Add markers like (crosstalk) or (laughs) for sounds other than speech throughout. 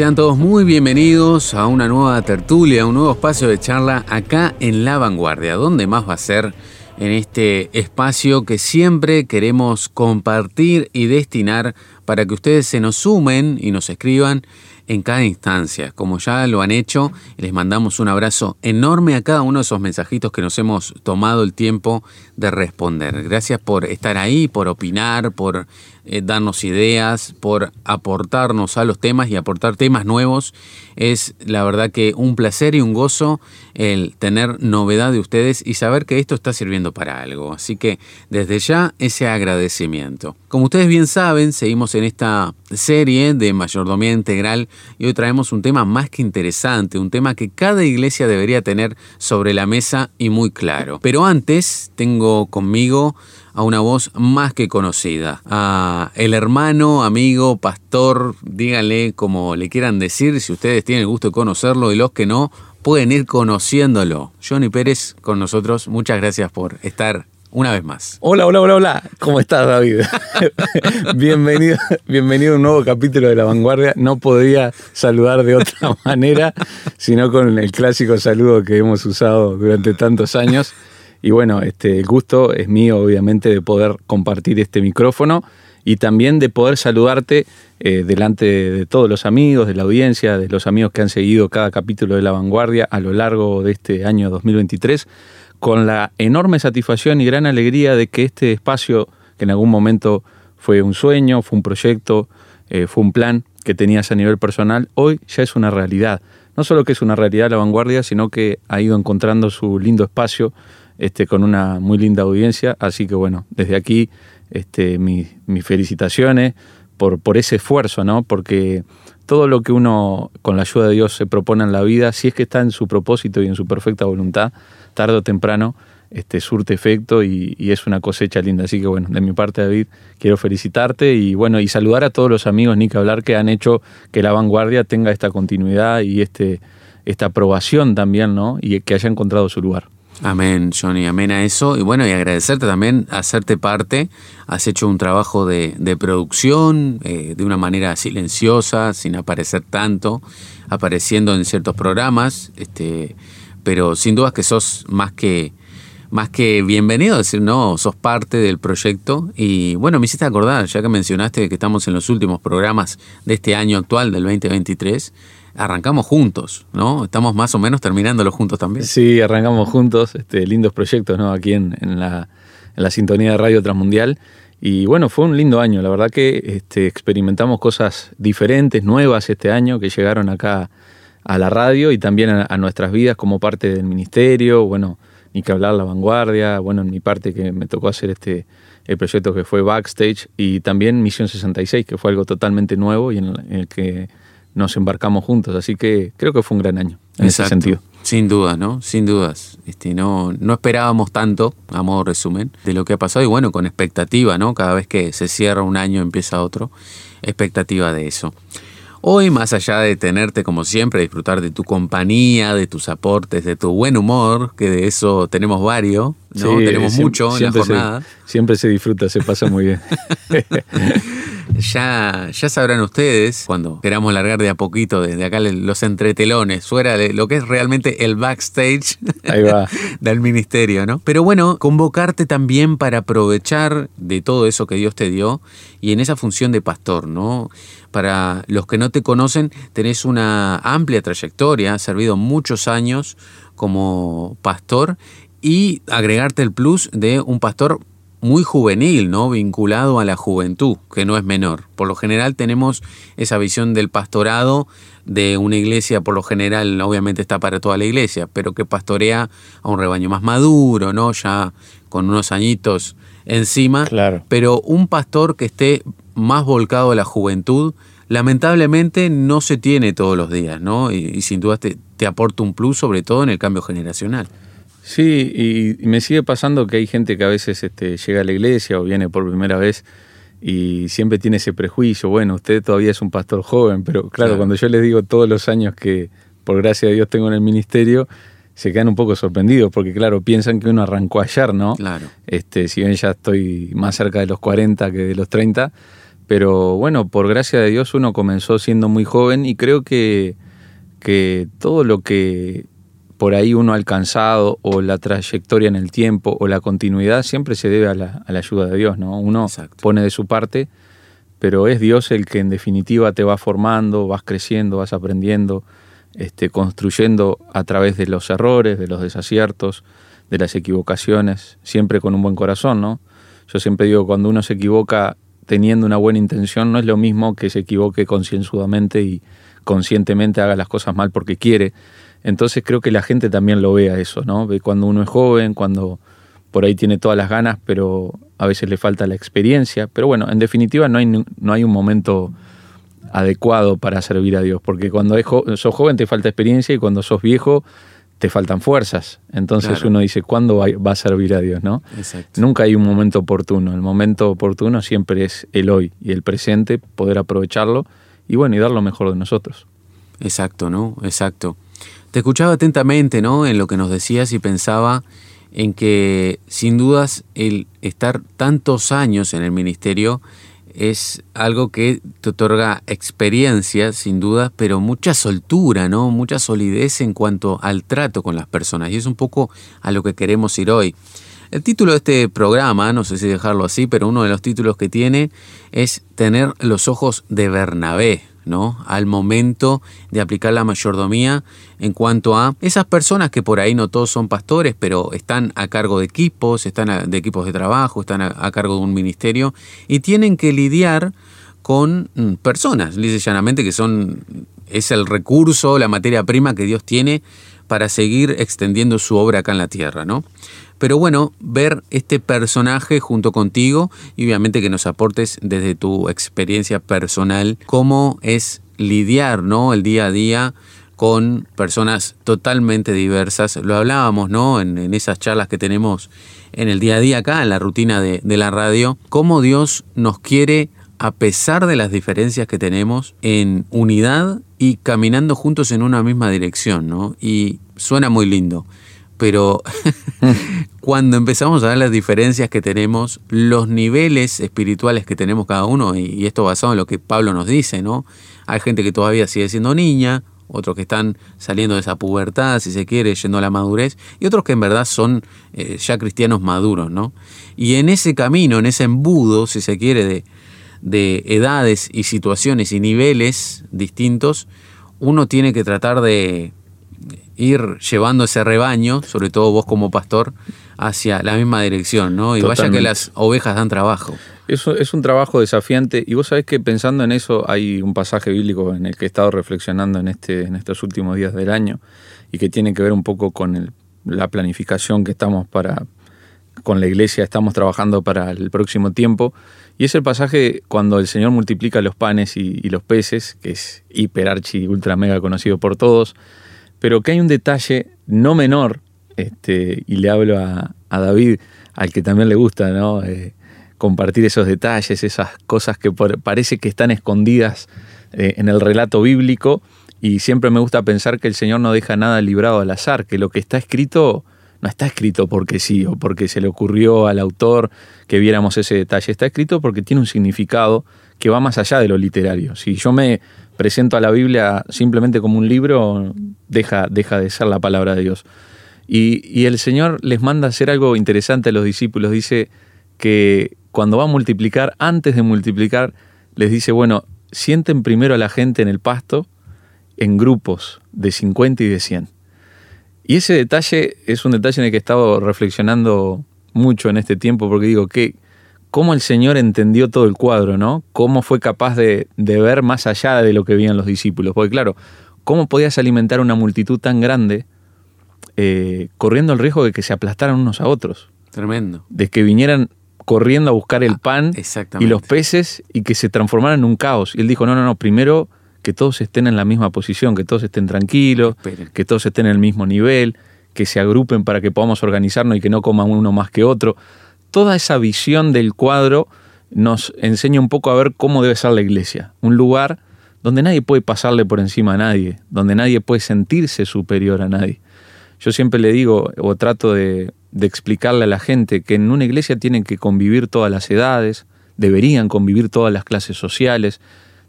Sean todos muy bienvenidos a una nueva tertulia, a un nuevo espacio de charla acá en La Vanguardia. ¿Dónde más va a ser? En este espacio que siempre queremos compartir y destinar para que ustedes se nos sumen y nos escriban en cada instancia, como ya lo han hecho. Les mandamos un abrazo enorme a cada uno de esos mensajitos que nos hemos tomado el tiempo de responder. Gracias por estar ahí, por opinar, por eh, darnos ideas, por aportarnos a los temas y aportar temas nuevos. Es la verdad que un placer y un gozo el tener novedad de ustedes y saber que esto está sirviendo para algo. Así que desde ya ese agradecimiento. Como ustedes bien saben, seguimos en esta serie de mayordomía integral y hoy traemos un tema más que interesante, un tema que cada iglesia debería tener sobre la mesa y muy claro. Pero antes tengo conmigo a una voz más que conocida, a el hermano, amigo, pastor, díganle como le quieran decir, si ustedes tienen el gusto de conocerlo y los que no, pueden ir conociéndolo. Johnny Pérez con nosotros, muchas gracias por estar una vez más. Hola, hola, hola, hola. ¿Cómo estás, David? (laughs) bienvenido, bienvenido a un nuevo capítulo de La Vanguardia. No podría saludar de otra (laughs) manera, sino con el clásico saludo que hemos usado durante tantos años. Y bueno, este, el gusto es mío, obviamente, de poder compartir este micrófono y también de poder saludarte eh, delante de todos los amigos, de la audiencia, de los amigos que han seguido cada capítulo de La Vanguardia a lo largo de este año 2023, con la enorme satisfacción y gran alegría de que este espacio, que en algún momento fue un sueño, fue un proyecto, eh, fue un plan que tenías a nivel personal, hoy ya es una realidad. No solo que es una realidad la vanguardia, sino que ha ido encontrando su lindo espacio este, con una muy linda audiencia. Así que bueno, desde aquí este, mis felicitaciones por, ese esfuerzo, ¿no? Porque todo lo que uno con la ayuda de Dios se propone en la vida, si es que está en su propósito y en su perfecta voluntad, tarde o temprano este, surte efecto y, y, es una cosecha linda. Así que bueno, de mi parte David, quiero felicitarte y bueno, y saludar a todos los amigos, ni que hablar, que han hecho que la vanguardia tenga esta continuidad y este, esta aprobación también, ¿no? Y que haya encontrado su lugar. Amén, Johnny, amén a eso. Y bueno, y agradecerte también, hacerte parte. Has hecho un trabajo de, producción eh, de una manera silenciosa, sin aparecer tanto, apareciendo en ciertos programas, este, pero sin duda que sos más que, más que bienvenido, es decir, no, sos parte del proyecto. Y bueno, me hiciste acordar, ya que mencionaste que estamos en los últimos programas de este año actual, del 2023 arrancamos juntos, ¿no? Estamos más o menos terminándolo juntos también. Sí, arrancamos juntos, este, lindos proyectos, ¿no? Aquí en, la, sintonía de Radio Transmundial. Y bueno, fue un lindo año, la verdad que este, experimentamos cosas diferentes, nuevas este año, que llegaron acá a la radio y también a, nuestras vidas como parte del ministerio, bueno, ni que hablar la vanguardia, bueno, en mi parte que me tocó hacer este el proyecto que fue Backstage y también Misión 66, que fue algo totalmente nuevo y en el que nos embarcamos juntos. Así que creo que fue un gran año en ese sentido. Sin dudas, ¿no? Sin dudas. Este, no, no esperábamos tanto, a modo resumen, de lo que ha pasado y bueno, con expectativa, ¿no? Cada vez que se cierra un año empieza otro, expectativa de eso. Hoy, más allá de tenerte como siempre, disfrutar de tu compañía, de tus aportes, de tu buen humor, que de eso tenemos varios, ¿no? tenemos mucho en la jornada. siempre se disfruta, se pasa muy bien. (laughs) ya, ya sabrán ustedes, cuando queramos largar de a poquito desde acá los entretelones, fuera de lo que es realmente el backstage (laughs) (laughs) del ministerio, ¿no? Pero bueno, convocarte también para aprovechar de todo eso que Dios te dio y en esa función de pastor, ¿no? Para los que no te conocen, tenés una amplia trayectoria, has servido muchos años como pastor y agregarte el plus de un pastor muy juvenil, ¿no? Vinculado a la juventud, que no es menor. Por lo general tenemos esa visión del pastorado de una iglesia, por lo general, obviamente está para toda la iglesia, pero que pastorea a un rebaño más maduro, ¿no? Ya con unos añitos encima. Claro. Pero un pastor que esté más volcado a la juventud, lamentablemente no se tiene todos los días, ¿no? Y, sin duda te, te, aporta un plus, sobre todo en el cambio generacional. Sí, y, me sigue pasando que hay gente que a veces este, llega a la iglesia o viene por primera vez y siempre tiene ese prejuicio, bueno, usted todavía es un pastor joven, pero claro, cuando yo les digo todos los años que por gracia de Dios tengo en el ministerio, se quedan un poco sorprendidos, porque claro, piensan que uno arrancó ayer, ¿no? Claro. Este, si bien ya estoy más cerca de los 40 que de los 30, pero bueno, por gracia de Dios uno comenzó siendo muy joven y creo que, que todo lo que por ahí uno ha alcanzado o la trayectoria en el tiempo o la continuidad siempre se debe a la, ayuda de Dios, ¿no? Uno pone de su parte, pero es Dios el que en definitiva te va formando, vas creciendo, vas aprendiendo, este, construyendo a través de los errores, de los desaciertos, de las equivocaciones, siempre con un buen corazón, ¿no? Yo siempre digo, cuando uno se equivoca teniendo una buena intención, no es lo mismo que se equivoque concienzudamente y conscientemente haga las cosas mal porque quiere. Entonces creo que la gente también lo vea eso, ¿no? Ve cuando uno es joven, cuando por ahí tiene todas las ganas, pero a veces le falta la experiencia. Pero bueno, en definitiva no hay, no hay un momento adecuado para servir a Dios, porque cuando sos joven te falta experiencia y cuando sos viejo te faltan fuerzas. Entonces uno dice, ¿cuándo va, a servir a Dios? ¿no? Nunca hay un momento oportuno. El momento oportuno siempre es el hoy y el presente, poder aprovecharlo y bueno, y dar lo mejor de nosotros. Exacto, ¿no? Exacto. Te escuchaba atentamente, ¿no? En lo que nos decías y pensaba en que sin dudas el estar tantos años en el ministerio es algo que te otorga experiencia, sin duda, pero mucha soltura, ¿no? Mucha solidez en cuanto al trato con las personas. Y es un poco a lo que queremos ir hoy. El título de este programa, no sé si dejarlo así, pero uno de los títulos que tiene es Tener los ojos de Bernabé. ¿No? al momento de aplicar la mayordomía en cuanto a esas personas que por ahí no todos son pastores, pero están a cargo de equipos, están de equipos de trabajo, están a, cargo de un ministerio y tienen que lidiar con mm, personas, dice llanamente, que son es el recurso, la materia prima que Dios tiene para seguir extendiendo su obra acá en la tierra, ¿no? Pero bueno, ver este personaje junto contigo y obviamente que nos aportes desde tu experiencia personal cómo es lidiar, ¿no? El día a día con personas totalmente diversas. Lo hablábamos, ¿no? En, esas charlas que tenemos en el día a día acá, en la rutina de, de la radio, cómo Dios nos quiere a pesar de las diferencias que tenemos en unidad y caminando juntos en una misma dirección, ¿no? Y suena muy lindo pero (laughs) cuando empezamos a ver las diferencias que tenemos, los niveles espirituales que tenemos cada uno, y, esto basado en lo que Pablo nos dice, ¿no? Hay gente que todavía sigue siendo niña, otros que están saliendo de esa pubertad, si se quiere, yendo a la madurez, y otros que en verdad son eh, ya cristianos maduros, ¿no? Y en ese camino, en ese embudo, si se quiere, de, de edades y situaciones y niveles distintos, uno tiene que tratar de ir llevando ese rebaño, sobre todo vos como pastor, hacia la misma dirección, ¿no? Y vaya que las ovejas dan trabajo. Eso es un trabajo desafiante y vos sabés que pensando en eso hay un pasaje bíblico en el que he estado reflexionando en, este, en estos últimos días del año y que tiene que ver un poco con la planificación que estamos para, con la iglesia estamos trabajando para el próximo tiempo. Y es el pasaje cuando el Señor multiplica los panes y, y los peces, que es hiper, archi, ultra, mega conocido por todos pero que hay un detalle no menor, este, y le hablo a, David, al que también le gusta ¿no? Eh, compartir esos detalles, esas cosas que parece que están escondidas eh, en el relato bíblico, y siempre me gusta pensar que el Señor no deja nada librado al azar, que lo que está escrito no está escrito porque sí o porque se le ocurrió al autor que viéramos ese detalle, está escrito porque tiene un significado que va más allá de lo literario. Si yo me presento a la Biblia simplemente como un libro, deja, deja de ser la palabra de Dios. Y, el Señor les manda hacer algo interesante a los discípulos. Dice que cuando va a multiplicar, antes de multiplicar, les dice, bueno, sienten primero a la gente en el pasto en grupos de 50 y de 100. Y ese detalle es un detalle en el que he estado reflexionando mucho en este tiempo, porque digo, que cómo el Señor entendió todo el cuadro, ¿no? Cómo fue capaz de, ver más allá de lo que veían los discípulos. Porque claro, ¿cómo podías alimentar una multitud tan grande eh, corriendo el riesgo de que se aplastaran unos a otros? Tremendo. De que vinieran corriendo a buscar el pan y los peces y que se transformaran en un caos. Y él dijo, no, no, no, primero que todos estén en la misma posición, que todos estén tranquilos, que todos estén en el mismo nivel, que se agrupen para que podamos organizarnos y que no coman uno más que otro. Toda esa visión del cuadro nos enseña un poco a ver cómo debe ser la iglesia. Un lugar donde nadie puede pasarle por encima a nadie, donde nadie puede sentirse superior a nadie. Yo siempre le digo o trato de, de explicarle a la gente que en una iglesia tienen que convivir todas las edades, deberían convivir todas las clases sociales,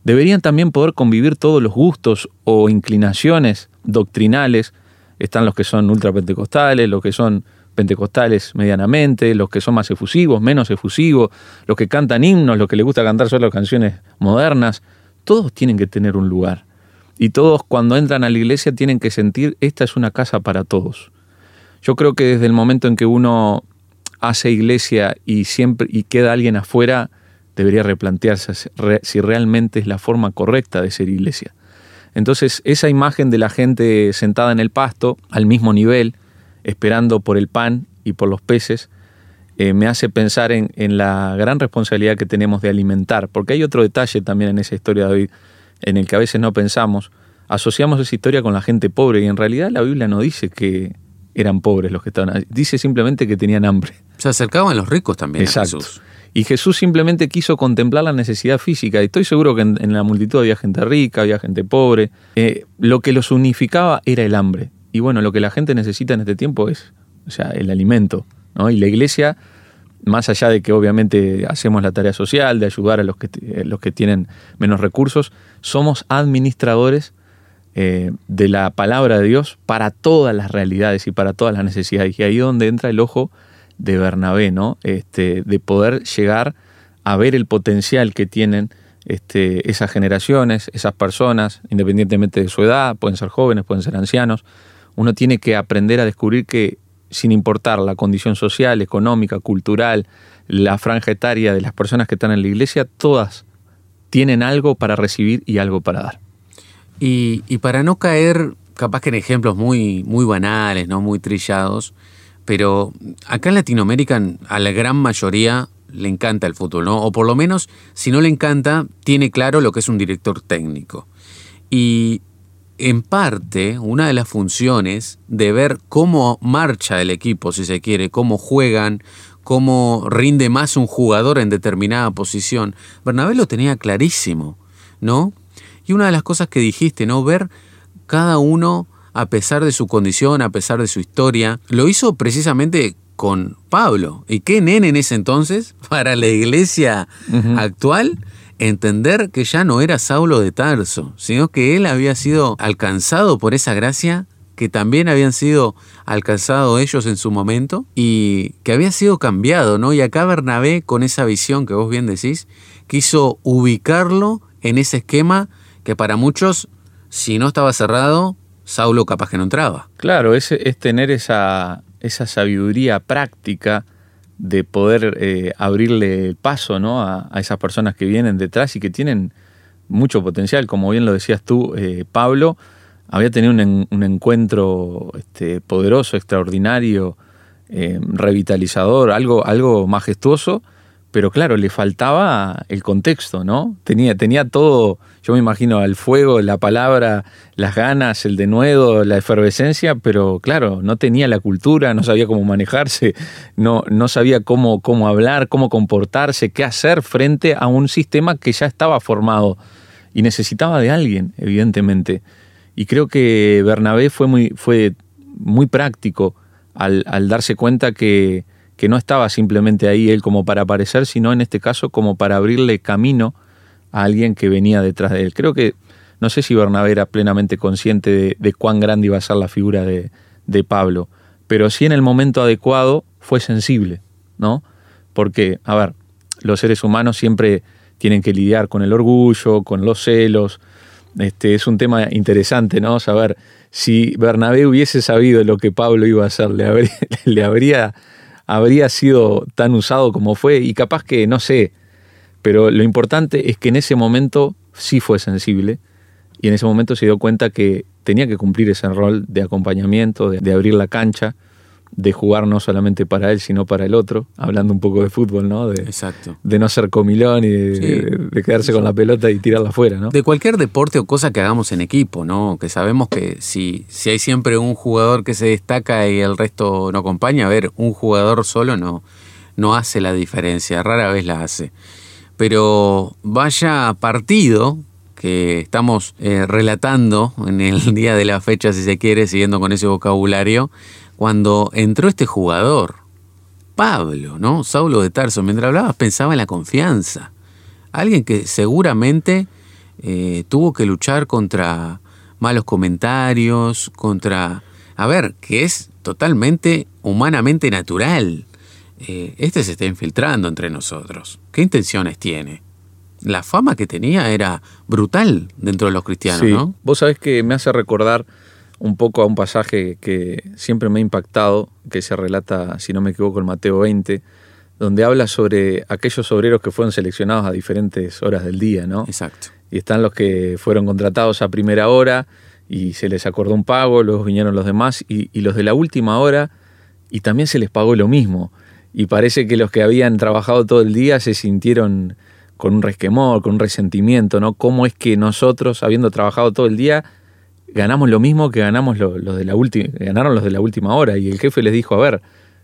deberían también poder convivir todos los gustos o inclinaciones doctrinales. Están los que son ultrapentecostales, los que son pentecostales medianamente, los que son más efusivos, menos efusivos, los que cantan himnos, los que les gusta cantar solo canciones modernas. Todos tienen que tener un lugar. Y todos cuando entran a la iglesia tienen que sentir, esta es una casa para todos. Yo creo que desde el momento en que uno hace iglesia y siempre y queda alguien afuera, debería replantearse si realmente es la forma correcta de ser iglesia. Entonces, esa imagen de la gente sentada en el pasto, al mismo nivel, esperando por el pan y por los peces, eh, me hace pensar en, la gran responsabilidad que tenemos de alimentar, porque hay otro detalle también en esa historia de hoy, en el que a veces no pensamos, asociamos esa historia con la gente pobre y en realidad la Biblia no dice que eran pobres los que estaban ahí, dice simplemente que tenían hambre. Se acercaban los ricos también. Exacto. Y Jesús simplemente quiso contemplar la necesidad física. Y estoy seguro que en, la multitud había gente rica, había gente pobre. Eh, lo que los unificaba era el hambre. Y bueno, lo que la gente necesita en este tiempo es o sea, el alimento. Y la iglesia, más allá de que obviamente hacemos la tarea social, de ayudar a los que, eh, los que tienen menos recursos, somos administradores eh, de la palabra de Dios para todas las realidades y para todas las necesidades. Y ahí es donde entra el ojo de Bernabé, ¿no? Este, de poder llegar a ver el potencial que tienen este, esas generaciones, esas personas, independientemente de su edad, pueden ser jóvenes, pueden ser ancianos. Uno tiene que aprender a descubrir que sin importar la condición social, económica, cultural, la franja etaria de las personas que están en la iglesia, todas tienen algo para recibir y algo para dar. Y, y para no caer capaz que en ejemplos muy, muy banales, ¿no? muy trillados, pero acá en Latinoamérica a la gran mayoría le encanta el fútbol, ¿no? O por lo menos, si no le encanta, tiene claro lo que es un director técnico. Y en parte, una de las funciones de ver cómo marcha el equipo, si se quiere, cómo juegan, cómo rinde más un jugador en determinada posición, Bernabé lo tenía clarísimo, ¿no? Y una de las cosas que dijiste, ¿no? Ver cada uno a pesar de su condición, a pesar de su historia. Lo hizo precisamente con Pablo. ¿Y qué nene en ese entonces (laughs) para la iglesia actual? Entender que ya no era Saulo de Tarso, sino que él había sido alcanzado por esa gracia que también habían sido alcanzados ellos en su momento y que había sido cambiado, ¿no? Y acá Bernabé, con esa visión que vos bien decís, quiso ubicarlo en ese esquema que para muchos, si no estaba cerrado, Saulo capaz que no entraba. Claro, es, es tener esa, esa sabiduría práctica de poder eh, abrirle el paso ¿no? a, esas personas que vienen detrás y que tienen mucho potencial. Como bien lo decías tú, eh, Pablo, había tenido un, encuentro este, poderoso, extraordinario, eh, revitalizador, algo, algo majestuoso, pero claro, le faltaba el contexto, ¿no? Tenía, tenía todo, yo me imagino, el fuego, la palabra, las ganas, el denuedo, la efervescencia, pero claro, no tenía la cultura, no sabía cómo manejarse, no, no sabía cómo, cómo hablar, cómo comportarse, qué hacer frente a un sistema que ya estaba formado y necesitaba de alguien, evidentemente. Y creo que Bernabé fue muy, fue muy práctico al, al darse cuenta que que no estaba simplemente ahí él como para aparecer, sino en este caso como para abrirle camino a alguien que venía detrás de él. Creo que, no sé si Bernabé era plenamente consciente de, cuán grande iba a ser la figura de, de, Pablo, pero sí en el momento adecuado fue sensible, ¿no? Porque, a ver, los seres humanos siempre tienen que lidiar con el orgullo, con los celos. Este, es un tema interesante, ¿no? Saber si Bernabé hubiese sabido lo que Pablo iba a hacer, le (laughs) le habría habría sido tan usado como fue y capaz que no sé, pero lo importante es que en ese momento sí fue sensible y en ese momento se dio cuenta que tenía que cumplir ese rol de acompañamiento, de, abrir la cancha de jugar no solamente para él, sino para el otro, hablando un poco de fútbol, ¿no? De, Exacto. de no ser comilón y de, Sí. de- de quedarse con la pelota y tirarla afuera, ¿no? De cualquier deporte o cosa que hagamos en equipo, ¿no? Que sabemos que si, si hay siempre un jugador que se destaca y el resto no acompaña, a ver, un jugador solo no, no hace la diferencia, rara vez la hace. Pero vaya partido que estamos eh, relatando en el (laughs) día de la fecha, si se quiere, siguiendo con ese vocabulario, cuando entró este jugador, Pablo, ¿no? Saulo de Tarso, mientras hablabas pensaba en la confianza. Alguien que seguramente eh, tuvo que luchar contra malos comentarios, contra... A ver, que es totalmente humanamente natural. Eh, este se está infiltrando entre nosotros. ¿Qué intenciones tiene? La fama que tenía era brutal dentro de los cristianos, Sí. ¿no? Vos sabés que me hace recordar un poco a un pasaje que siempre me ha impactado, que se relata, si no me equivoco, en Mateo 20, donde habla sobre aquellos obreros que fueron seleccionados a diferentes horas del día, ¿no? Exacto. Y están los que fueron contratados a primera hora y se les acordó un pago, luego vinieron los demás y, y los de la última hora y también se les pagó lo mismo. Y parece que los que habían trabajado todo el día se sintieron con un resquemor, con un resentimiento, ¿no? ¿Cómo es que nosotros, habiendo trabajado todo el día, ganamos lo mismo que ganamos lo- los de la última, ganaron los de la última hora? Y el jefe les dijo, a ver,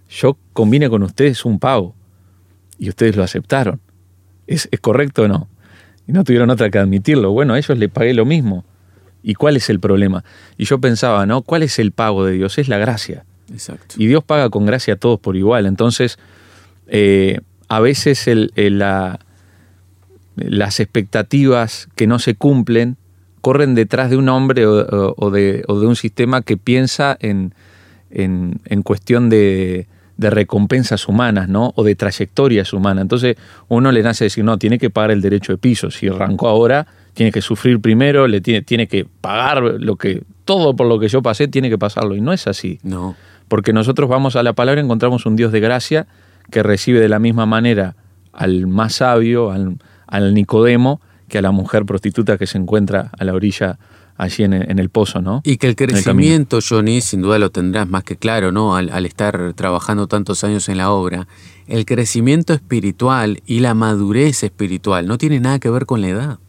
yo combine con ustedes un pago y ustedes lo aceptaron. ¿Es, es correcto o no? Y no tuvieron otra que admitirlo. Bueno, a ellos les pagué lo mismo. ¿Y cuál es el problema? Y yo pensaba, ¿no? ¿Cuál es el pago de Dios? Es la gracia. Exacto. Y Dios paga con gracia a todos por igual. Entonces, eh, a veces el- el- la- las expectativas que no se cumplen corren detrás de un hombre o, de, o de un sistema que piensa en, en- en cuestión de, de recompensas humanas, ¿no? O de trayectorias humanas. Entonces, uno le nace decir, no, tiene que pagar el derecho de piso. Si arrancó ahora, tiene que sufrir primero, le tiene, tiene que pagar lo que, todo por lo que yo pasé, tiene que pasarlo. Y no es así. No. Porque nosotros vamos a la palabra y encontramos un Dios de gracia que recibe de la misma manera al más sabio, al, al Nicodemo, que a la mujer prostituta que se encuentra a la orilla allí en el, en el pozo, ¿no? Y que el crecimiento, Johnny, sin duda lo tendrás más que claro, ¿no? Al, al estar trabajando tantos años en la obra, el crecimiento espiritual y la madurez espiritual no tiene nada que ver con la edad.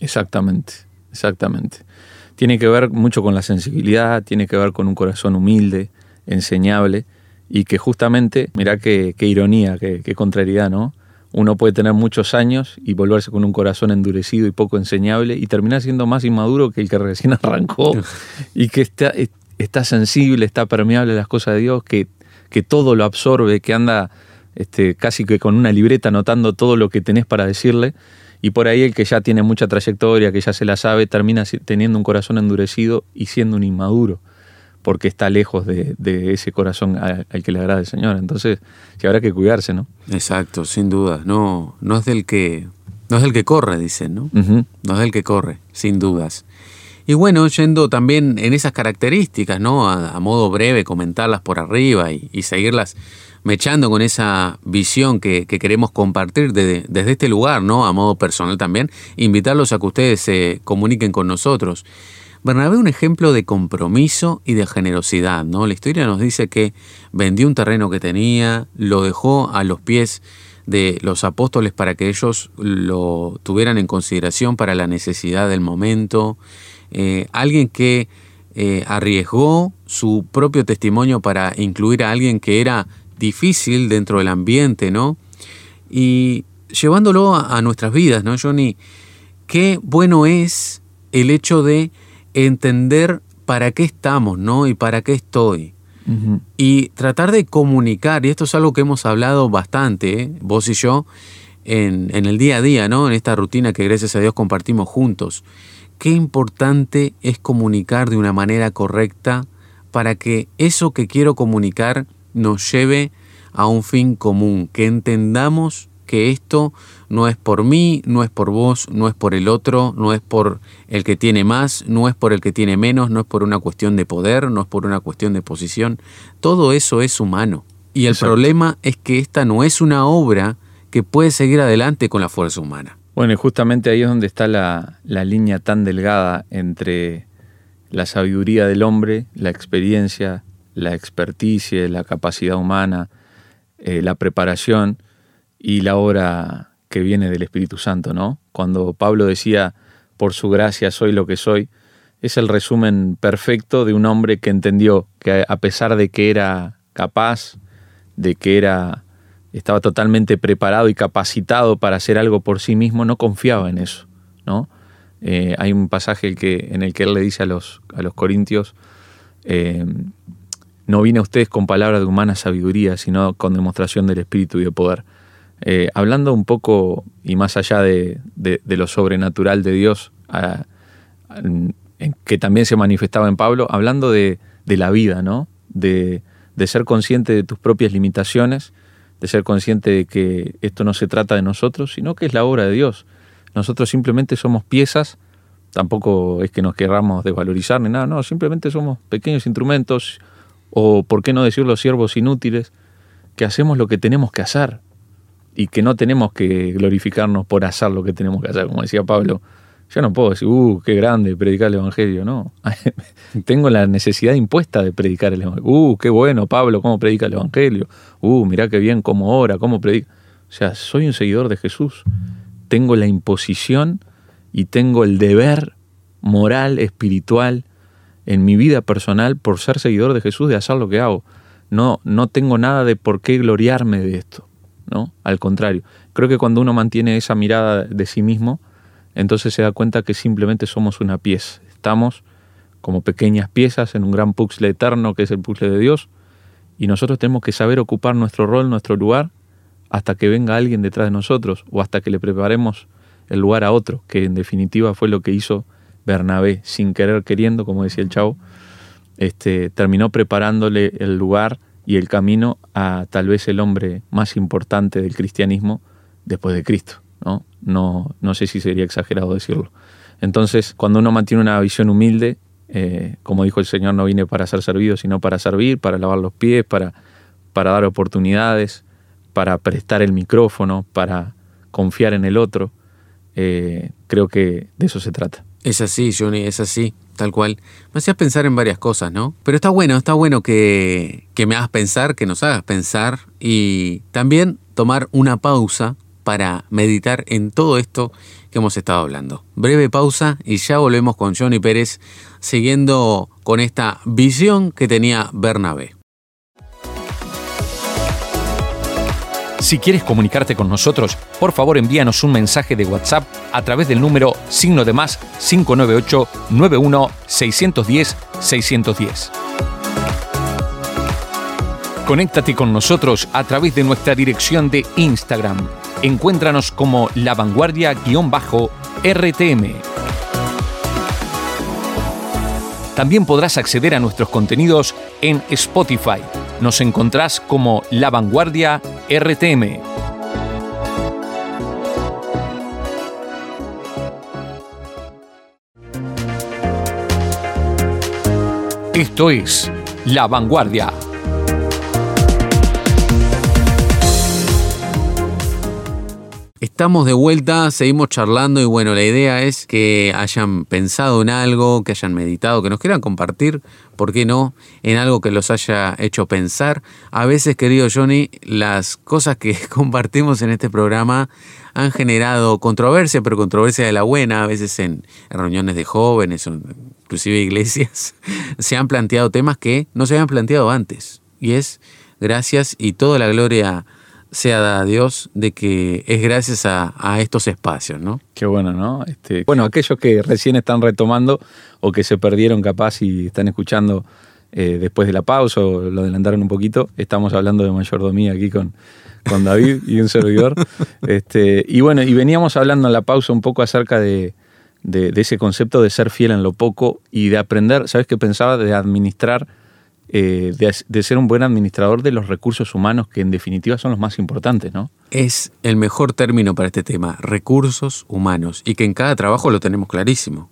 Exactamente, exactamente. Tiene que ver mucho con la sensibilidad, tiene que ver con un corazón humilde, enseñable, y que justamente, mirá qué, qué ironía, qué, qué contrariedad, ¿no? Uno puede tener muchos años y volverse con un corazón endurecido y poco enseñable y terminar siendo más inmaduro que el que recién (laughs) arrancó (laughs) y que está, está sensible, está permeable a las cosas de Dios, que, que todo lo absorbe, que anda este, casi que con una libreta anotando todo lo que tenés para decirle. Y por ahí el que ya tiene mucha trayectoria, que ya se la sabe, termina teniendo un corazón endurecido y siendo un inmaduro, porque está lejos de, de ese corazón al que le agrada el Señor. Entonces, sí habrá que cuidarse, ¿no? Exacto, sin duda. No, no es del que, no es del que corre, dicen, ¿no? No es del que corre, sin dudas. Y bueno, yendo también en esas características, ¿no? A, a modo breve, comentarlas por arriba y, y seguirlas mechando con esa visión que, que queremos compartir de- desde este lugar, ¿no? A modo personal también, invitarlos a que ustedes se comuniquen con nosotros. Bernabé un ejemplo de compromiso y de generosidad, ¿no? La historia nos dice que vendió un terreno que tenía, lo dejó a los pies de los apóstoles para que ellos lo tuvieran en consideración para la necesidad del momento. Eh, alguien que eh, arriesgó su propio testimonio para incluir a alguien que era difícil dentro del ambiente, ¿no? Y llevándolo a, a nuestras vidas, ¿no, Johnny? Qué bueno es el hecho de entender para qué estamos, ¿no? Y para qué estoy. Y tratar de comunicar, y esto es algo que hemos hablado bastante, ¿eh? vos y yo, en, en el día a día, ¿no? En esta rutina que gracias a Dios compartimos juntos. Qué importante es comunicar de una manera correcta para que eso que quiero comunicar nos lleve a un fin común, que entendamos que esto no es por mí, no es por vos, no es por el otro, no es por el que tiene más, no es por el que tiene menos, no es por una cuestión de poder, no es por una cuestión de posición. Todo eso es humano. Y el Exacto. problema es que esta no es una obra que puede seguir adelante con la fuerza humana. Bueno, y justamente ahí es donde está la, la línea tan delgada entre la sabiduría del hombre, la experiencia la experticia, la capacidad humana, eh, la preparación y la obra que viene del Espíritu Santo, ¿no? Cuando Pablo decía, por su gracia soy lo que soy, es el resumen perfecto de un hombre que entendió que a pesar de que era capaz, de que era estaba totalmente preparado y capacitado para hacer algo por sí mismo, no confiaba en eso, ¿no? Eh, hay un pasaje que, en el que él le dice a los, a los corintios, eh, no vine a ustedes con palabras de humana sabiduría, sino con demostración del Espíritu y de poder. Eh, hablando un poco y más allá de, lo sobrenatural de Dios, que también se manifestaba en Pablo, hablando de, la vida, ¿no? De, ser consciente de tus propias limitaciones, de ser consciente de que esto no se trata de nosotros, sino que es la obra de Dios. Nosotros simplemente somos piezas, tampoco es que nos querramos desvalorizar ni nada, no, simplemente somos pequeños instrumentos, o por qué no decirlo, siervos inútiles, que hacemos lo que tenemos que hacer y que no tenemos que glorificarnos por hacer lo que tenemos que hacer, como decía Pablo. Yo no puedo decir, uh, qué grande predicar el Evangelio, no. (laughs) Tengo la necesidad impuesta de predicar el Evangelio. Uh, qué bueno, Pablo, cómo predica el Evangelio. Uh, mirá qué bien, cómo ora, cómo predica. O sea, soy un seguidor de Jesús tengo la imposición y tengo el deber moral, espiritual, en mi vida personal, por ser seguidor de Jesús, de hacer lo que hago. No, no tengo nada de por qué gloriarme de esto, ¿no? Al contrario, creo que cuando uno mantiene esa mirada de sí mismo, entonces se da cuenta que simplemente somos una pieza. Estamos como pequeñas piezas en un gran puzzle eterno que es el puzzle de Dios, y nosotros tenemos que saber ocupar nuestro rol, nuestro lugar, hasta que venga alguien detrás de nosotros o hasta que le preparemos el lugar a otro, que en definitiva fue lo que hizo Bernabé, sin querer queriendo, como decía el chavo, este, terminó preparándole el lugar y el camino a tal vez el hombre más importante del cristianismo después de Cristo. ¿no? No, no sé si sería exagerado decirlo. Entonces, cuando uno mantiene una visión humilde, eh, como dijo el Señor, no vine para ser servido, sino para servir, para lavar los pies, para, para dar oportunidades, para prestar el micrófono, para confiar en el otro. Eh, creo que de eso se trata. Es así, Johnny, es así, tal cual. Me hacías pensar en varias cosas, ¿no? Pero está bueno, está bueno que, que me hagas pensar, que nos hagas pensar y también tomar una pausa para meditar en todo esto que hemos estado hablando. Breve pausa y ya volvemos con Johnny Pérez siguiendo con esta visión que tenía Bernabé. Si quieres comunicarte con nosotros, por favor envíanos un mensaje de WhatsApp a través del número signo de más 598 91 610 610. Conéctate con nosotros a través de nuestra dirección de Instagram. Encuéntranos como La Vanguardia-RTM. También podrás acceder a nuestros contenidos en Spotify nos encontrás como La Vanguardia RTM. Esto es La Vanguardia Estamos de vuelta, seguimos charlando y bueno, la idea es que hayan pensado en algo, que hayan meditado, que nos quieran compartir, ¿por qué no? En algo que los haya hecho pensar. A veces, querido Johnny, las cosas que (laughs) compartimos en este programa han generado controversia, pero controversia de la buena, a veces en, reuniones de jóvenes inclusive iglesias, (laughs) se han planteado temas que no se habían planteado antes. Y es gracias y toda la gloria sea a Dios de que es gracias a, estos espacios, ¿no? Qué bueno, ¿no? Este, bueno, aquellos que recién están retomando o que se perdieron capaz y están escuchando eh, después de la pausa o lo adelantaron un poquito, estamos hablando de mayordomía aquí con, con David y un servidor. (laughs) Este, y bueno, y veníamos hablando en la pausa un poco acerca de, de ese concepto de ser fiel en lo poco y de aprender, ¿sabes qué pensaba? De administrar eh, de, ser un buen administrador de los recursos humanos, que en definitiva son los más importantes, ¿no? Es el mejor término para este tema, recursos humanos, y que en cada trabajo lo tenemos clarísimo.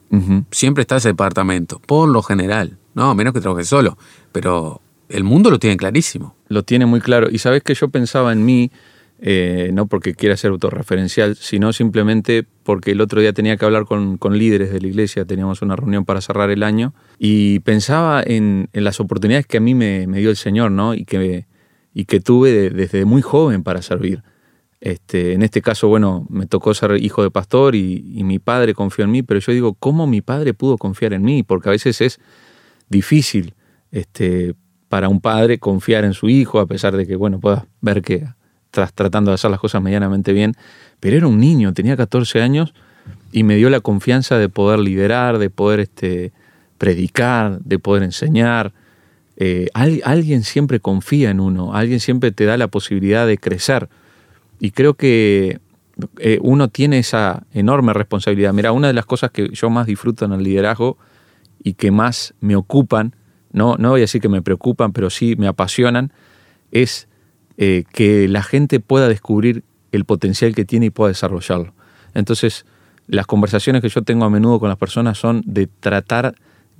Siempre está ese departamento, por lo general, no, menos que trabaje solo, pero el mundo lo tiene clarísimo. Lo tiene muy claro. Y sabes que yo pensaba en mí, eh, no porque quiera ser autorreferencial, sino simplemente porque el otro día tenía que hablar con, líderes de la iglesia, teníamos una reunión para cerrar el año, y pensaba en, las oportunidades que a mí me, dio el Señor, ¿no? Y que, y que tuve desde muy joven para servir. Este, en este caso, bueno, me tocó ser hijo de pastor y, mi padre confió en mí, pero yo digo, ¿cómo mi padre pudo confiar en mí? Porque a veces es difícil este, para un padre confiar en su hijo, a pesar de que, bueno, pueda ver que estás tratando de hacer las cosas medianamente bien, pero era un niño, tenía 14 años y me dio la confianza de poder liderar, de poder este, predicar, de poder enseñar. Eh, alguien siempre confía en uno, alguien siempre te da la posibilidad de crecer. Y creo que eh, uno tiene esa enorme responsabilidad. Mira, una de las cosas que yo más disfruto en el liderazgo y que más me ocupan, no, no voy a decir que me preocupan, pero sí me apasionan, es eh, que la gente pueda descubrir el potencial que tiene y pueda desarrollarlo. Entonces, las conversaciones que yo tengo a menudo con las personas son de tratar,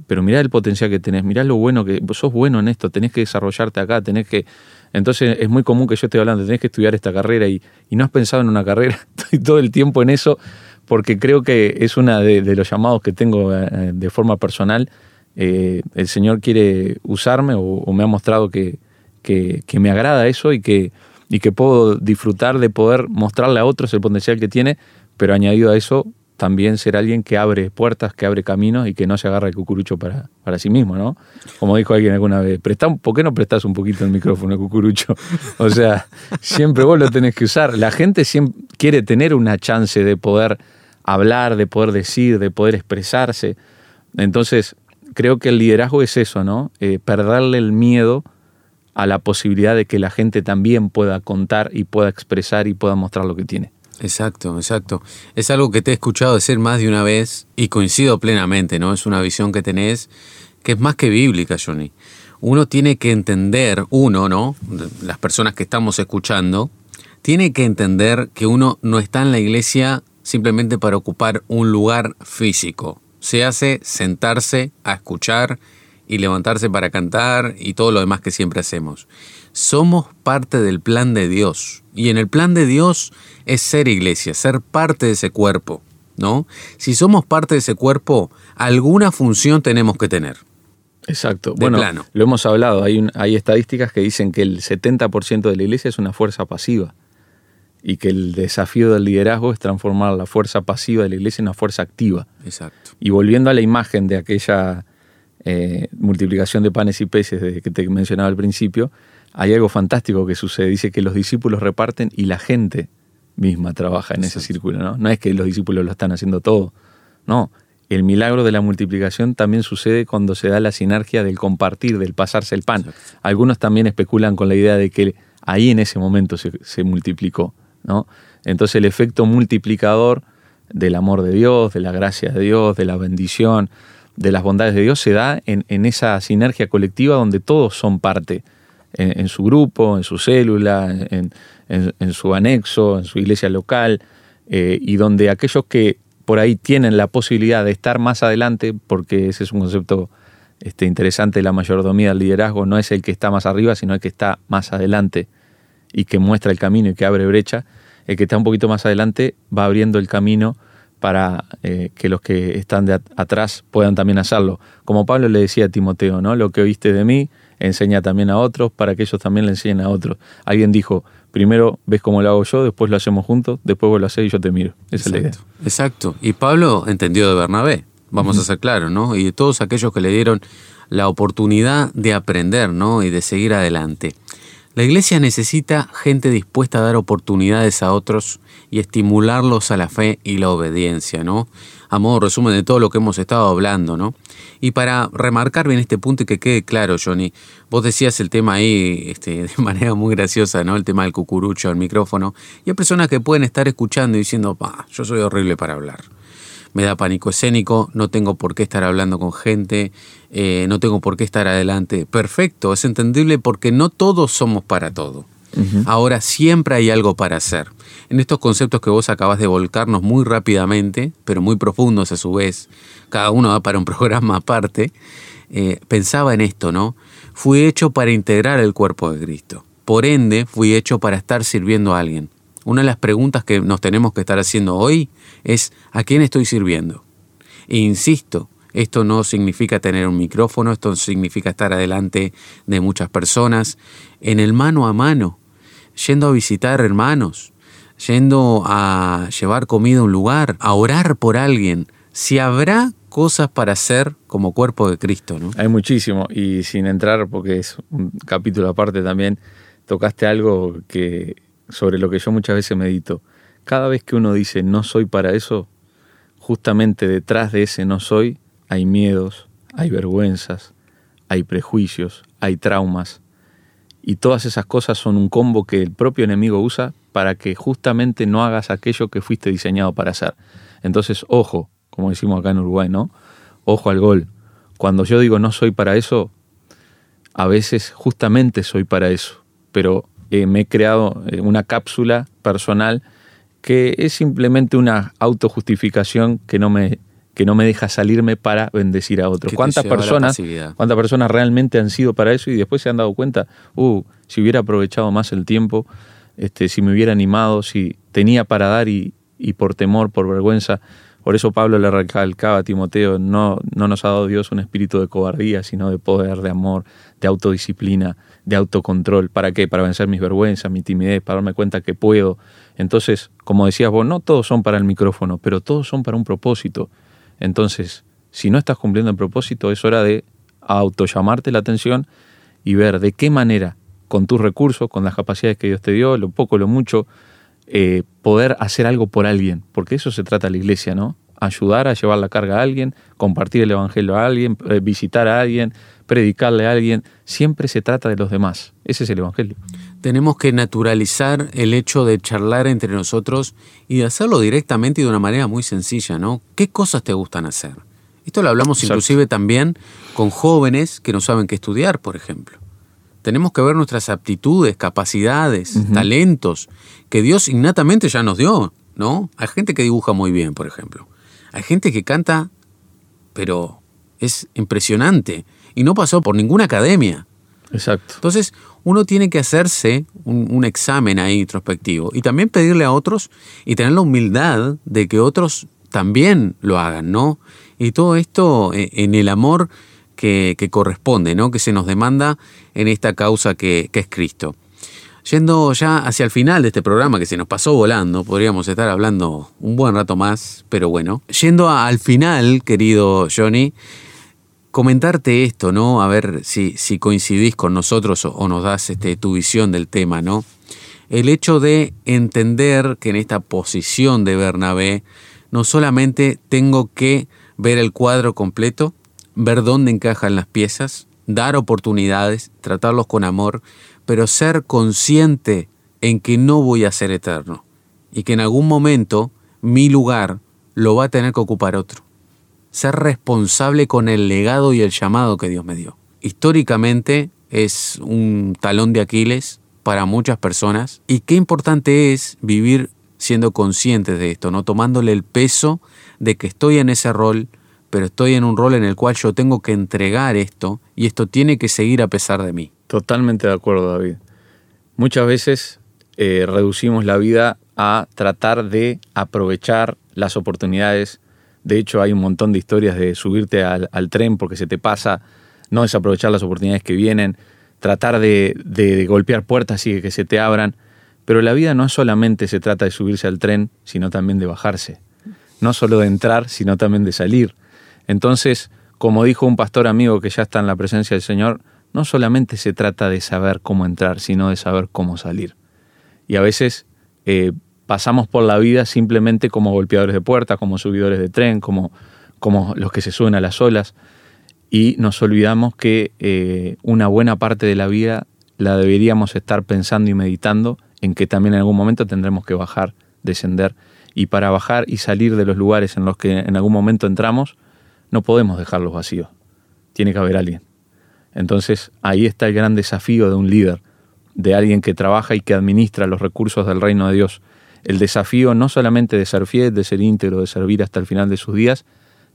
pero mirá el potencial que tenés, mirá lo bueno que sos bueno en esto, tenés que desarrollarte acá, tenés que... Entonces es muy común que yo esté hablando, tenés que estudiar esta carrera y, no has pensado en una carrera, (laughs) estoy todo el tiempo en eso porque creo que es uno de, los llamados que tengo eh, de forma personal. Eh, el Señor quiere usarme o me ha mostrado que, que, me agrada eso y que, y que puedo disfrutar de poder mostrarle a otros el potencial que tiene, pero añadido a eso, también ser alguien que abre puertas, que abre caminos y que no se agarra el cucurucho para, para sí mismo, ¿no? Como dijo alguien alguna vez, Presta, ¿por qué no prestas un poquito el micrófono, cucurucho? O sea, siempre vos lo tenés que usar. La gente siempre quiere tener una chance de poder hablar, de poder decir, de poder expresarse. Entonces, creo que el liderazgo es eso, ¿no? Eh, perderle el miedo a la posibilidad de que la gente también pueda contar y pueda expresar y pueda mostrar lo que tiene. Exacto, exacto. Es algo que te he escuchado decir más de una vez y coincido plenamente, ¿no? Es una visión que tenés que es más que bíblica, Johnny. Uno tiene que entender, uno, ¿no? Las personas que estamos escuchando, tiene que entender que uno no está en la iglesia simplemente para ocupar un lugar físico. Se hace sentarse a escuchar y levantarse para cantar y todo lo demás que siempre hacemos. Somos parte del plan de Dios. Y en el plan de Dios es ser iglesia, ser parte de ese cuerpo, ¿no? Si somos parte de ese cuerpo, alguna función tenemos que tener. Exacto. bueno, lo hemos hablado. Hay, hay estadísticas que dicen que el 70% de la iglesia es una fuerza pasiva y que el desafío del liderazgo es transformar la fuerza pasiva de la iglesia en una fuerza activa. Exacto. Y volviendo a la imagen de aquella eh, multiplicación de panes y peces que te mencionaba al principio, hay algo fantástico que sucede. Dice que los discípulos reparten y la gente misma trabaja en ese círculo. ¿no? no es que los discípulos lo están haciendo todo. No, el milagro de la multiplicación también sucede cuando se da la sinergia del compartir, del pasarse el pan. Algunos también especulan con la idea de que ahí en ese momento se, se multiplicó. ¿no? Entonces el efecto multiplicador del amor de Dios, de la gracia de Dios, de la bendición, de las bondades de Dios se da en, esa sinergia colectiva donde todos son parte, en, su grupo, en su célula, en, su anexo, en su iglesia local, eh, y donde aquellos que por ahí tienen la posibilidad de estar más adelante, porque ese es un concepto este, interesante de la mayordomía del liderazgo, no es el que está más arriba, sino el que está más adelante y que muestra el camino y que abre brecha, el que está un poquito más adelante va abriendo el camino para eh, que los que están de atrás puedan también hacerlo. Como Pablo le decía a Timoteo, ¿no? Lo que oíste de mí, enseña también a otros para que ellos también le enseñen a otros. Alguien dijo, primero ves cómo lo hago yo, después lo hacemos juntos, después vos lo haces y yo te miro. Esa es la idea. Exacto. Y Pablo entendió de Bernabé, vamos a ser claros, ¿no? Y de todos aquellos que le dieron la oportunidad de aprender, ¿no? Y de seguir adelante. La iglesia necesita gente dispuesta a dar oportunidades a otros y estimularlos a la fe y la obediencia, ¿no? A modo resumen de todo lo que hemos estado hablando, ¿no? Y para remarcar bien este punto y que quede claro, Johnny, vos decías el tema ahí este, (laughs) de manera muy graciosa, ¿no? El tema del cucurucho, el micrófono. Y hay personas que pueden estar escuchando y diciendo, pa, yo soy horrible para hablar me da pánico escénico, no tengo por qué estar hablando con gente, eh, no tengo por qué estar adelante. Perfecto, es entendible porque no todos somos para todo. Ahora siempre hay algo para hacer. En estos conceptos que vos acabas de volcarnos muy rápidamente, pero muy profundos a su vez, cada uno va para un (laughs) programa aparte, eh, pensaba en esto, ¿no? Fui hecho para integrar el cuerpo de Cristo. por ende fui hecho para estar sirviendo a alguien. Una de las preguntas que nos tenemos que estar haciendo hoy es ¿a quién estoy sirviendo? E insisto, esto no significa tener un micrófono, esto significa estar adelante de muchas personas, en el mano a mano, yendo a visitar hermanos, yendo a llevar comida a un lugar, a orar por alguien, si habrá cosas para hacer como cuerpo de Cristo, ¿no? Hay muchísimo y sin entrar, porque es un capítulo aparte también, tocaste algo que sobre lo que yo muchas veces medito. Cada vez que uno dice no soy para eso, justamente detrás de ese no soy hay miedos, hay vergüenzas, hay prejuicios, hay traumas. Y todas esas cosas son un combo que el propio enemigo usa para que justamente no hagas aquello que fuiste diseñado para hacer. Entonces, ojo, como decimos acá en Uruguay, ¿no? Ojo al gol. Cuando yo digo no soy para eso, a veces justamente soy para eso, pero eh, me he creado eh, una cápsula personal que es simplemente una autojustificación que no me que no me deja salirme para bendecir a otros. ¿Cuántas personas, ¿Cuántas personas realmente han sido para eso y después se han dado cuenta, uh, si hubiera aprovechado más el tiempo, este, si me hubiera animado, si tenía para dar y, y por temor, por vergüenza, por eso Pablo le recalcaba a Timoteo, no, no nos ha dado Dios un espíritu de cobardía, sino de poder, de amor, de autodisciplina, de autocontrol. ¿Para qué? Para vencer mis vergüenzas, mi timidez, para darme cuenta que puedo. Entonces, como decías vos, no todos son para el micrófono, pero todos son para un propósito. Entonces, si no estás cumpliendo el propósito, es hora de autollamarte la atención y ver de qué manera, con tus recursos, con las capacidades que Dios te dio, lo poco, lo mucho, eh, poder hacer algo por alguien, porque eso se trata la iglesia, ¿no? Ayudar a llevar la carga a alguien, compartir el evangelio a alguien, eh, visitar a alguien, predicarle a alguien, siempre se trata de los demás. Ese es el evangelio. Tenemos que naturalizar el hecho de charlar entre nosotros y de hacerlo directamente y de una manera muy sencilla, ¿no? ¿Qué cosas te gustan hacer? Esto lo hablamos inclusive también con jóvenes que no saben qué estudiar, por ejemplo. Tenemos que ver nuestras aptitudes, capacidades, talentos que Dios innatamente ya nos dio, ¿no? Hay gente que dibuja muy bien, por ejemplo. Hay gente que canta, pero es impresionante y no pasó por ninguna academia. Exacto. Entonces, uno tiene que hacerse un, examen ahí introspectivo y también pedirle a otros y tener la humildad de que otros también lo hagan, ¿no? Y todo esto eh, en el amor que, corresponde, ¿no? que se nos demanda en esta causa que, es Cristo. Yendo ya hacia el final de este programa que se nos pasó volando, podríamos estar hablando un buen rato más, pero bueno, yendo al final, querido Johnny, comentarte esto, ¿no? A ver si, coincidís con nosotros o, nos das este, tu visión del tema, ¿no? El hecho de entender que en esta posición de Bernabé no solamente tengo que ver el cuadro completo, ver dónde encajan las piezas, dar oportunidades, tratarlos con amor, pero ser consciente en que no voy a ser eterno y que en algún momento mi lugar lo va a tener que ocupar otro. Ser responsable con el legado y el llamado que Dios me dio. Históricamente es un talón de Aquiles para muchas personas y qué importante es vivir siendo conscientes de esto, no tomándole el peso de que estoy en ese rol, pero estoy en un rol en el cual yo tengo que entregar esto y esto tiene que seguir a pesar de mí. Totalmente de acuerdo, David. Muchas veces eh, reducimos la vida a tratar de aprovechar las oportunidades. De hecho, hay un montón de historias de subirte al, tren porque se te pasa, no desaprovechar las oportunidades que vienen, tratar de, de golpear puertas y que se te abran. Pero la vida no solamente se trata de subirse al tren, sino también de bajarse. No solo de entrar, sino también de salir. Entonces, como dijo un pastor amigo que ya está en la presencia del Señor, no solamente se trata de saber cómo entrar, sino de saber cómo salir. Y a veces eh, pasamos por la vida simplemente como golpeadores de puerta, como subidores de tren, como, como los que se suben a las olas, y nos olvidamos que eh, una buena parte de la vida la deberíamos estar pensando y meditando en que también en algún momento tendremos que bajar, descender, y para bajar y salir de los lugares en los que en algún momento entramos, no podemos dejarlos vacíos. Tiene que haber alguien. Entonces ahí está el gran desafío de un líder, de alguien que trabaja y que administra los recursos del reino de Dios. El desafío no solamente de ser fiel, de ser íntegro, de servir hasta el final de sus días,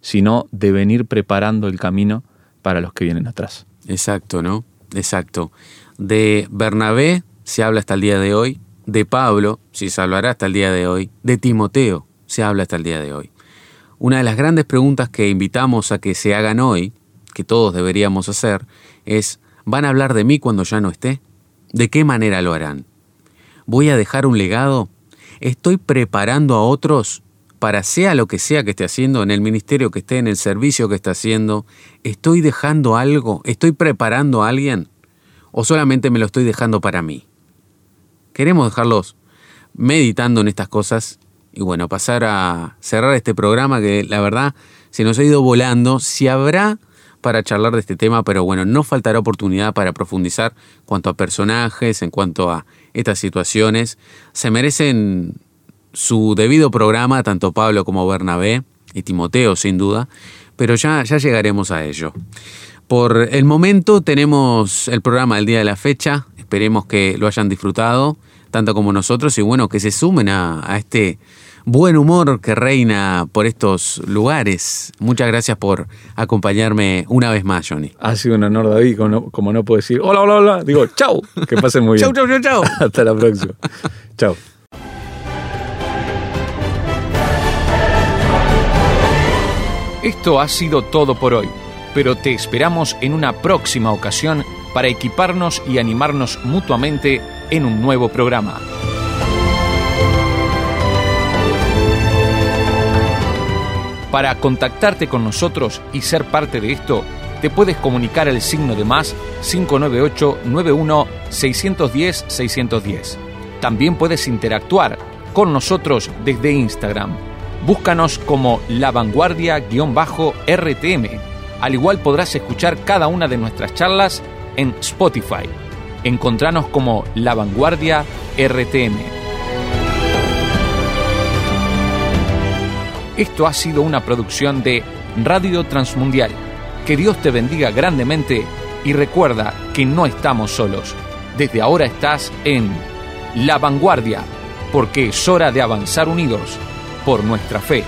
sino de venir preparando el camino para los que vienen atrás. Exacto, ¿no? Exacto. De Bernabé se habla hasta el día de hoy, de Pablo, si se hablará hasta el día de hoy, de Timoteo, se habla hasta el día de hoy. Una de las grandes preguntas que invitamos a que se hagan hoy, que todos deberíamos hacer, es, ¿van a hablar de mí cuando ya no esté? ¿De qué manera lo harán? ¿Voy a dejar un legado? ¿Estoy preparando a otros para sea lo que sea que esté haciendo, en el ministerio que esté, en el servicio que esté haciendo? ¿Estoy dejando algo? ¿Estoy preparando a alguien? ¿O solamente me lo estoy dejando para mí? Queremos dejarlos meditando en estas cosas y bueno, pasar a cerrar este programa que la verdad se nos ha ido volando. Si habrá para charlar de este tema, pero bueno, no faltará oportunidad para profundizar cuanto a personajes, en cuanto a estas situaciones. Se merecen su debido programa, tanto Pablo como Bernabé y Timoteo, sin duda, pero ya, ya llegaremos a ello. Por el momento tenemos el programa del día de la fecha, esperemos que lo hayan disfrutado, tanto como nosotros, y bueno, que se sumen a, a este buen humor que reina por estos lugares. Muchas gracias por acompañarme una vez más, Johnny. Ha sido un honor, David, como no, como no puedo decir hola, hola, hola. Digo, chau, que pasen muy bien. chau, chau, chau, chau. (laughs) Hasta la próxima. Chau. Esto ha sido todo por hoy, pero te esperamos en una próxima ocasión para equiparnos y animarnos mutuamente en un nuevo programa. Para contactarte con nosotros y ser parte de esto, te puedes comunicar al signo de más 598 91 610 610. También puedes interactuar con nosotros desde Instagram. Búscanos como La Vanguardia-RTM. Al igual podrás escuchar cada una de nuestras charlas en Spotify. Encontranos como La Vanguardia RTM. Esto ha sido una producción de Radio Transmundial. Que Dios te bendiga grandemente y recuerda que no estamos solos. Desde ahora estás en La Vanguardia, porque es hora de avanzar unidos por nuestra fe.